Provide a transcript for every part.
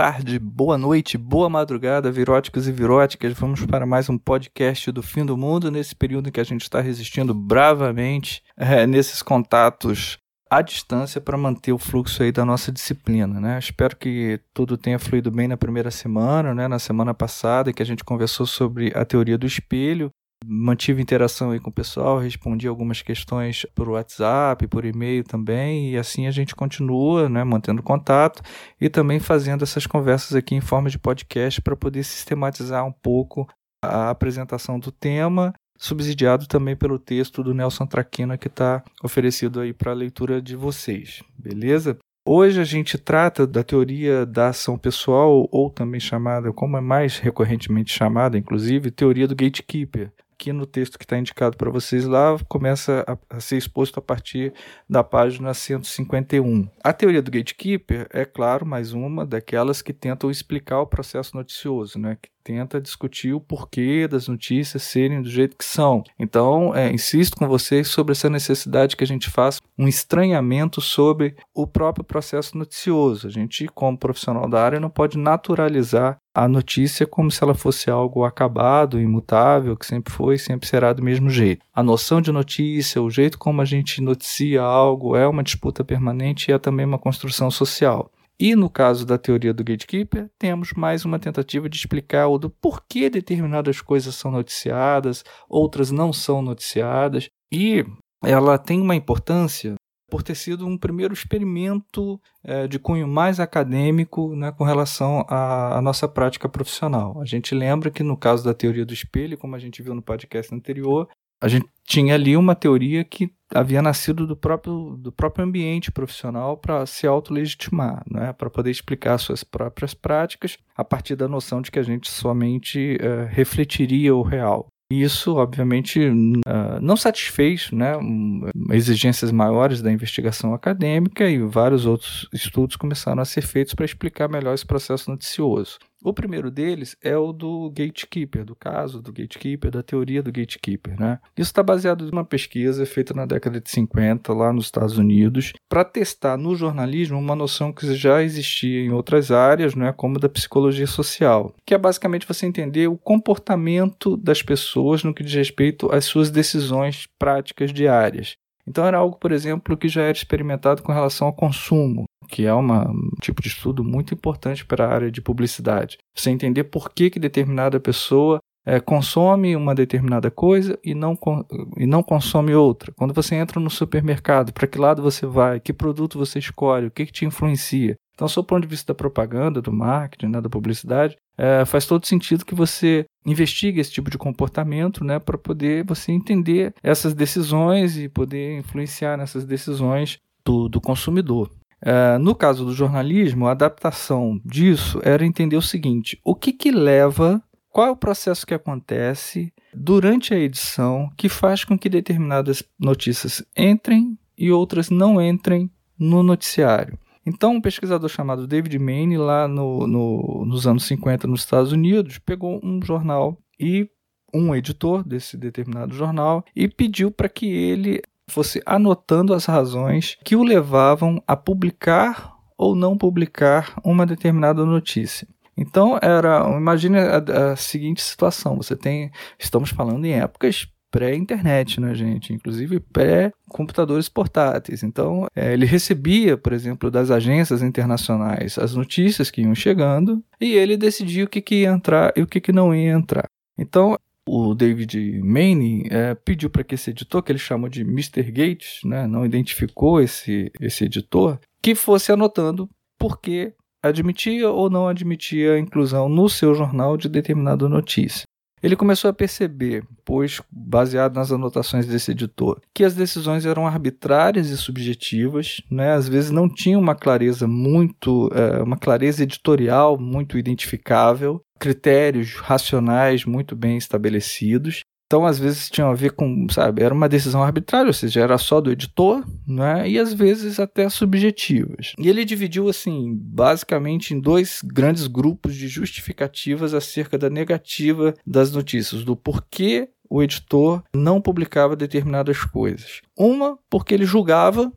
tarde, boa noite, boa madrugada, viróticos e viróticas. Vamos para mais um podcast do fim do mundo, nesse período em que a gente está resistindo bravamente é, nesses contatos à distância para manter o fluxo aí da nossa disciplina, né? Espero que tudo tenha fluído bem na primeira semana, né? Na semana passada que a gente conversou sobre a teoria do espelho mantive interação aí com o pessoal, respondi algumas questões por WhatsApp, por e-mail também, e assim a gente continua, né, mantendo contato e também fazendo essas conversas aqui em forma de podcast para poder sistematizar um pouco a apresentação do tema, subsidiado também pelo texto do Nelson Traquina que está oferecido aí para a leitura de vocês, beleza? Hoje a gente trata da teoria da ação pessoal, ou também chamada, como é mais recorrentemente chamada, inclusive, teoria do gatekeeper aqui no texto que está indicado para vocês lá, começa a, a, ser exposto a partir da página 151. A teoria do gatekeeper é, claro, mais uma daquelas que tentam explicar o processo noticioso, né? que tenta discutir o porquê das notícias serem do jeito que são. Então, é, insisto com vocês sobre essa necessidade que a gente faça um estranhamento sobre o próprio processo noticioso. A gente, como profissional da área, não pode naturalizar a notícia como se ela fosse algo acabado, imutável, que sempre foi e sempre será do mesmo jeito. A noção de notícia, o jeito como a gente noticia algo é uma disputa permanente e é também uma construção social. E no caso da teoria do gatekeeper, temos mais uma tentativa de explicar o do porquê determinadas coisas são noticiadas, outras não são noticiadas, e ela tem uma importância por ter sido um primeiro experimento é, de cunho mais acadêmico né, com relação à, à, nossa prática profissional. A gente lembra que no caso da teoria do espelho, como a gente viu no podcast anterior, a gente tinha ali uma teoria que havia nascido do próprio, do próprio ambiente profissional para se autolegitimar, né? para poder explicar suas próprias práticas a partir da noção de que a gente somente uh, refletiria o real. E isso, obviamente, uh, não satisfez né, exigências maiores da investigação acadêmica e vários outros estudos começaram a ser feitos para explicar melhor esse processo noticioso. O primeiro deles é o do gatekeeper, do caso do gatekeeper, da teoria do gatekeeper. Né? Isso está baseado em uma pesquisa feita na década de 50, lá nos Estados Unidos, para testar no jornalismo uma noção que já existia em outras áreas, né, como da psicologia social, que é basicamente você entender o comportamento das pessoas no que diz respeito às suas decisões práticas diárias. Então era algo, por exemplo, que já era experimentado com relação ao consumo que é uma, um tipo de estudo muito importante para a área de publicidade. Você entender por que, que determinada pessoa é, consome uma determinada coisa e não, e não consome outra. Quando você entra no supermercado, para que lado você vai, que produto você escolhe, o que, que te influencia. Então, do ponto de vista da propaganda, do marketing, né, da publicidade, é, faz todo sentido que você investigue esse tipo de comportamento né, para poder você entender essas decisões e poder influenciar nessas decisões do, do consumidor. Uh, no caso do jornalismo, a adaptação disso era entender o seguinte: o que, que leva, qual é o processo que acontece durante a edição que faz com que determinadas notícias entrem e outras não entrem no noticiário. Então, um pesquisador chamado David Maine, lá no, no, nos anos 50 nos Estados Unidos, pegou um jornal e um editor desse determinado jornal e pediu para que ele fosse anotando as razões que o levavam a publicar ou não publicar uma determinada notícia. Então era, imagine a, a seguinte situação: você tem, estamos falando em épocas pré-internet, né, gente? Inclusive pré-computadores portáteis. Então, é, ele recebia, por exemplo, das agências internacionais as notícias que iam chegando e ele decidia o que, que ia entrar e o que, que não ia entrar. Então, o David Maine é, pediu para que esse editor, que ele chamou de Mr. Gates, né, não identificou esse, esse editor, que fosse anotando por que admitia ou não admitia a inclusão no seu jornal de determinada notícia. Ele começou a perceber, pois, baseado nas anotações desse editor, que as decisões eram arbitrárias e subjetivas, né? às vezes não tinham uma clareza muito, é, uma clareza editorial muito identificável, critérios racionais muito bem estabelecidos. Então, às vezes tinham a ver com, sabe, era uma decisão arbitrária, ou seja, era só do editor, né? E às vezes até subjetivas. E ele dividiu assim, basicamente em dois grandes grupos de justificativas acerca da negativa das notícias, do porquê o editor não publicava determinadas coisas. Uma, porque ele julgava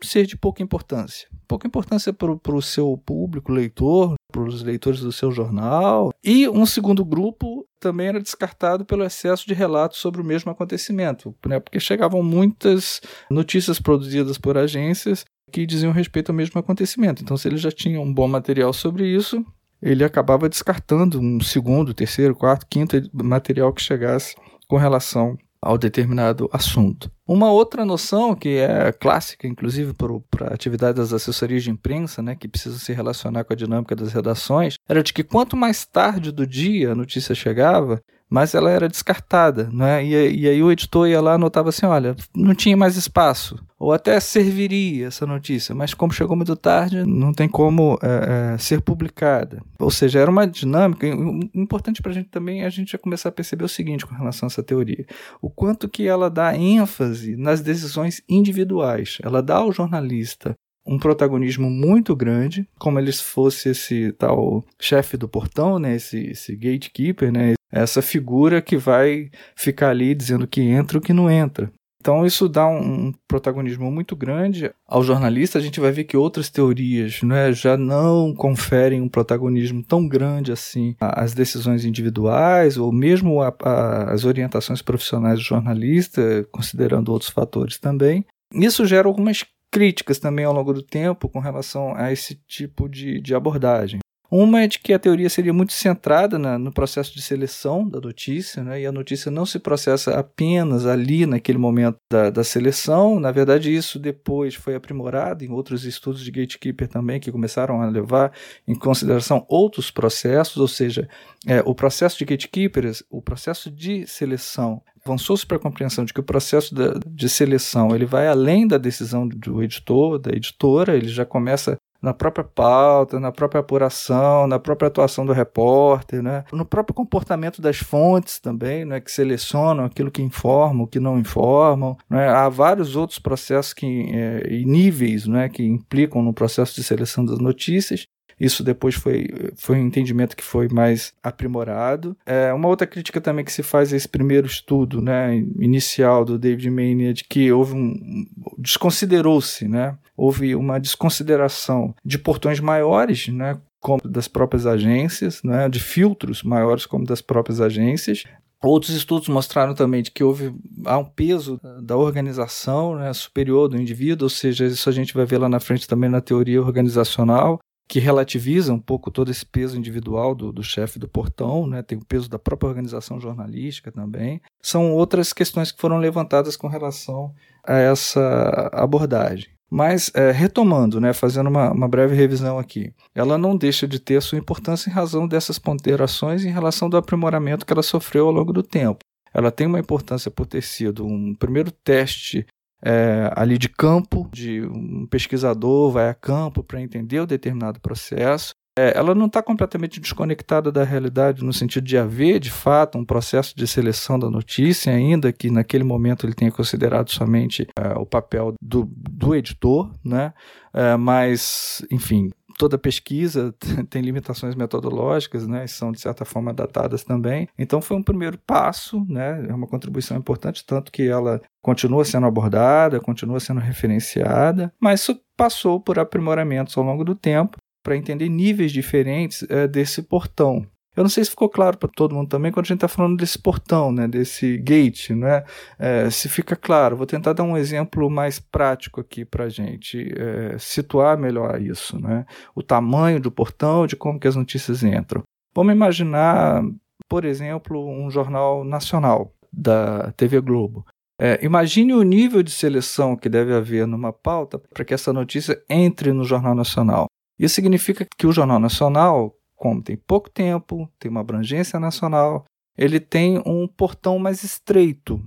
ser de pouca importância. Pouca importância para o seu público, leitor, para os leitores do seu jornal. E um segundo grupo também era descartado pelo excesso de relatos sobre o mesmo acontecimento, né? porque chegavam muitas notícias produzidas por agências que diziam respeito ao mesmo acontecimento. Então, se ele já tinha um bom material sobre isso, ele acabava descartando um segundo, terceiro, quarto, quinto material que chegasse com relação ao determinado assunto. Uma outra noção que é clássica, inclusive para a atividade das assessorias de imprensa, né, que precisa se relacionar com a dinâmica das redações, era de que quanto mais tarde do dia a notícia chegava, mas ela era descartada, né? E, e, aí o editor ia lá e anotava assim, olha, não tinha mais espaço, ou até serviria essa notícia, mas como chegou muito tarde, não tem como é, é, ser publicada. Ou seja, era uma dinâmica. Importante para a gente também é a gente já começar a perceber o seguinte com relação a essa teoria: o quanto que ela dá ênfase nas decisões individuais. Ela dá ao jornalista um protagonismo muito grande, como ele fosse esse tal chefe do portão, né, esse, esse gatekeeper, né, essa figura que vai ficar ali dizendo que entra ou que não entra. Então isso dá um, protagonismo muito grande ao jornalista. A gente vai ver que outras teorias né, já não conferem um protagonismo tão grande assim às decisões individuais ou mesmo as orientações profissionais do jornalista, considerando outros fatores também. Isso gera algumas críticas também ao longo do tempo com relação a esse tipo de, de abordagem. Uma é de que a teoria seria muito centrada na, no processo de seleção da notícia, né? e a notícia não se processa apenas ali naquele momento da, da seleção. Na verdade, isso depois foi aprimorado em outros estudos de gatekeeper também, que começaram a levar em consideração outros processos, ou seja, é, o processo de gatekeepers, o processo de seleção avançou-se para a compreensão de que o processo de, de seleção ele vai além da decisão do editor, da editora, ele já começa na própria pauta, na própria apuração, na própria atuação do repórter, né? no próprio comportamento das fontes também, né? que selecionam aquilo que informam, o que não informam. Né? Há vários outros processos que, é, e níveis né? que implicam no processo de seleção das notícias. Isso depois foi, foi um entendimento que foi mais aprimorado. É, uma outra crítica também que se faz a esse primeiro estudo né, inicial do David Maynard, de que houve um. desconsiderou-se, né? Houve uma desconsideração de portões maiores, né? como das próprias agências, né, de filtros maiores como das próprias agências, Outros estudos mostraram também de que houve há um peso da organização né, superior do indivíduo, ou seja, isso a gente vai ver lá na frente também na teoria organizacional, que relativiza um pouco todo esse peso individual do, do chefe do portão, né? tem o peso da própria organização jornalística também. São outras questões que foram levantadas com relação a essa abordagem. Mas, é, retomando, né, fazendo uma, uma, breve revisão aqui, ela não deixa de ter a sua importância em razão dessas ponderações em relação do aprimoramento que ela sofreu ao longo do tempo. Ela tem uma importância por ter sido um primeiro teste é, ali de campo, de um pesquisador vai a campo para entender o determinado processo. É, ela não está completamente desconectada da realidade no sentido de haver, de fato, um processo de seleção da notícia, ainda que naquele momento ele tenha considerado somente é, o papel do, do editor, né? É, mas, enfim, toda pesquisa tem limitações metodológicas, né, são de certa forma datadas também. Então foi um primeiro passo, né, é uma contribuição importante, tanto que ela continua sendo abordada, continua sendo referenciada, mas isso passou por aprimoramentos ao longo do tempo para entender níveis diferentes é, desse portão. Eu não sei se ficou claro para todo mundo também quando a gente está falando desse portão, né, desse gate, né? É, se fica claro, vou tentar dar um exemplo mais prático aqui para a gente é, situar melhor isso, né? O tamanho do portão, de como que as notícias entram. Vamos imaginar, por exemplo, um jornal nacional da TV Globo. É, imagine o nível de seleção que deve haver numa pauta para que essa notícia entre no Jornal Nacional. Isso significa que o Jornal Nacional, como tem pouco tempo, tem uma abrangência nacional, ele tem um portão mais estreito,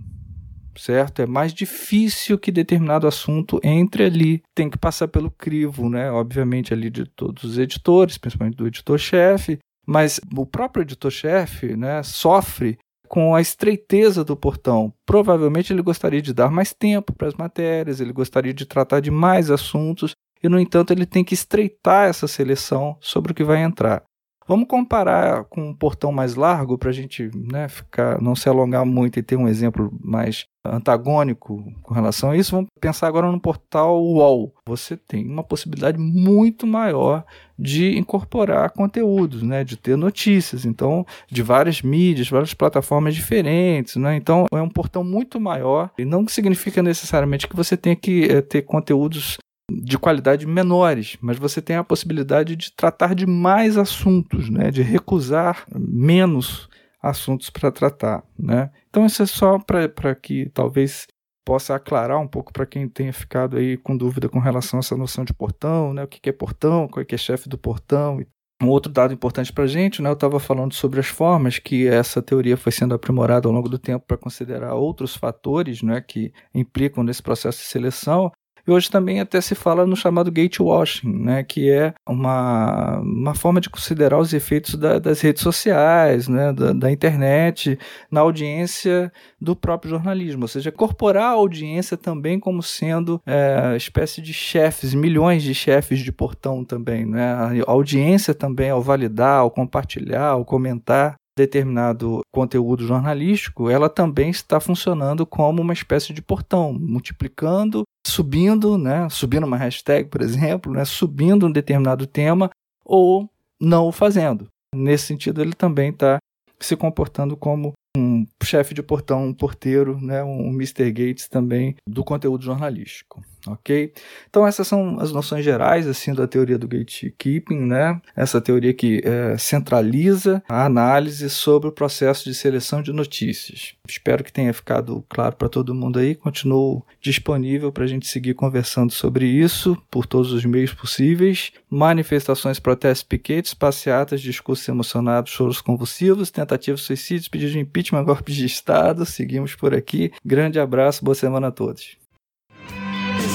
certo? É mais difícil que determinado assunto entre ali. Tem que passar pelo crivo, né? Obviamente, ali de todos os editores, principalmente do editor-chefe, mas o próprio editor-chefe né, sofre com a estreiteza do portão. Provavelmente ele gostaria de dar mais tempo para as matérias, ele gostaria de tratar de mais assuntos, e, no entanto, ele tem que estreitar essa seleção sobre o que vai entrar. Vamos comparar com um portão mais largo para a gente né, ficar, não se alongar muito e ter um exemplo mais antagônico com relação a isso, vamos pensar agora no portal UOL. Você tem uma possibilidade muito maior de incorporar conteúdos, né, de ter notícias, então, de várias mídias, várias plataformas diferentes, né? Então, é um portão muito maior e não significa necessariamente que você tenha que é, ter conteúdos de qualidade menores, mas você tem a possibilidade de tratar de mais assuntos, né, de recusar menos assuntos para tratar. Né? Então, isso é só para que talvez possa aclarar um pouco para quem tenha ficado aí com dúvida com relação a essa noção de portão, né? o que é portão, qual é é chefe do portão. Um outro dado importante para a gente, né? eu estava falando sobre as formas que essa teoria foi sendo aprimorada ao longo do tempo para considerar outros fatores né, que implicam nesse processo de seleção. E hoje também até se fala no chamado gatewashing, né, que é uma, uma forma de considerar os efeitos da, das redes sociais, né, da, da, internet, na audiência do próprio jornalismo, ou seja, incorporar a audiência também como sendo é, espécie de chefes, milhões de chefes de portão também. Né, a audiência também, ao validar, ao compartilhar, ao comentar, determinado conteúdo jornalístico, ela também está funcionando como uma espécie de portão, multiplicando, subindo, né, subindo uma hashtag, por exemplo, né, subindo um determinado tema ou não o fazendo. Nesse sentido, ele também está se comportando como um chefe de portão, um porteiro, né, um Mr. Gates também do conteúdo jornalístico ok? Então essas são as noções gerais assim da teoria do gatekeeping, né? Essa teoria que é, centraliza a análise sobre o processo de seleção de notícias. Espero que tenha ficado claro para todo mundo aí. Continuo disponível para a gente seguir conversando sobre isso por todos os meios possíveis. Manifestações, protestos, piquetes, passeatas, discursos emocionados, choros convulsivos, tentativas de suicídios, pedidos de impeachment, golpes de Estado. Seguimos por aqui. Grande abraço, boa semana a todos.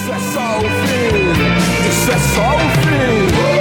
Isso é só o fim, isso é só o fim.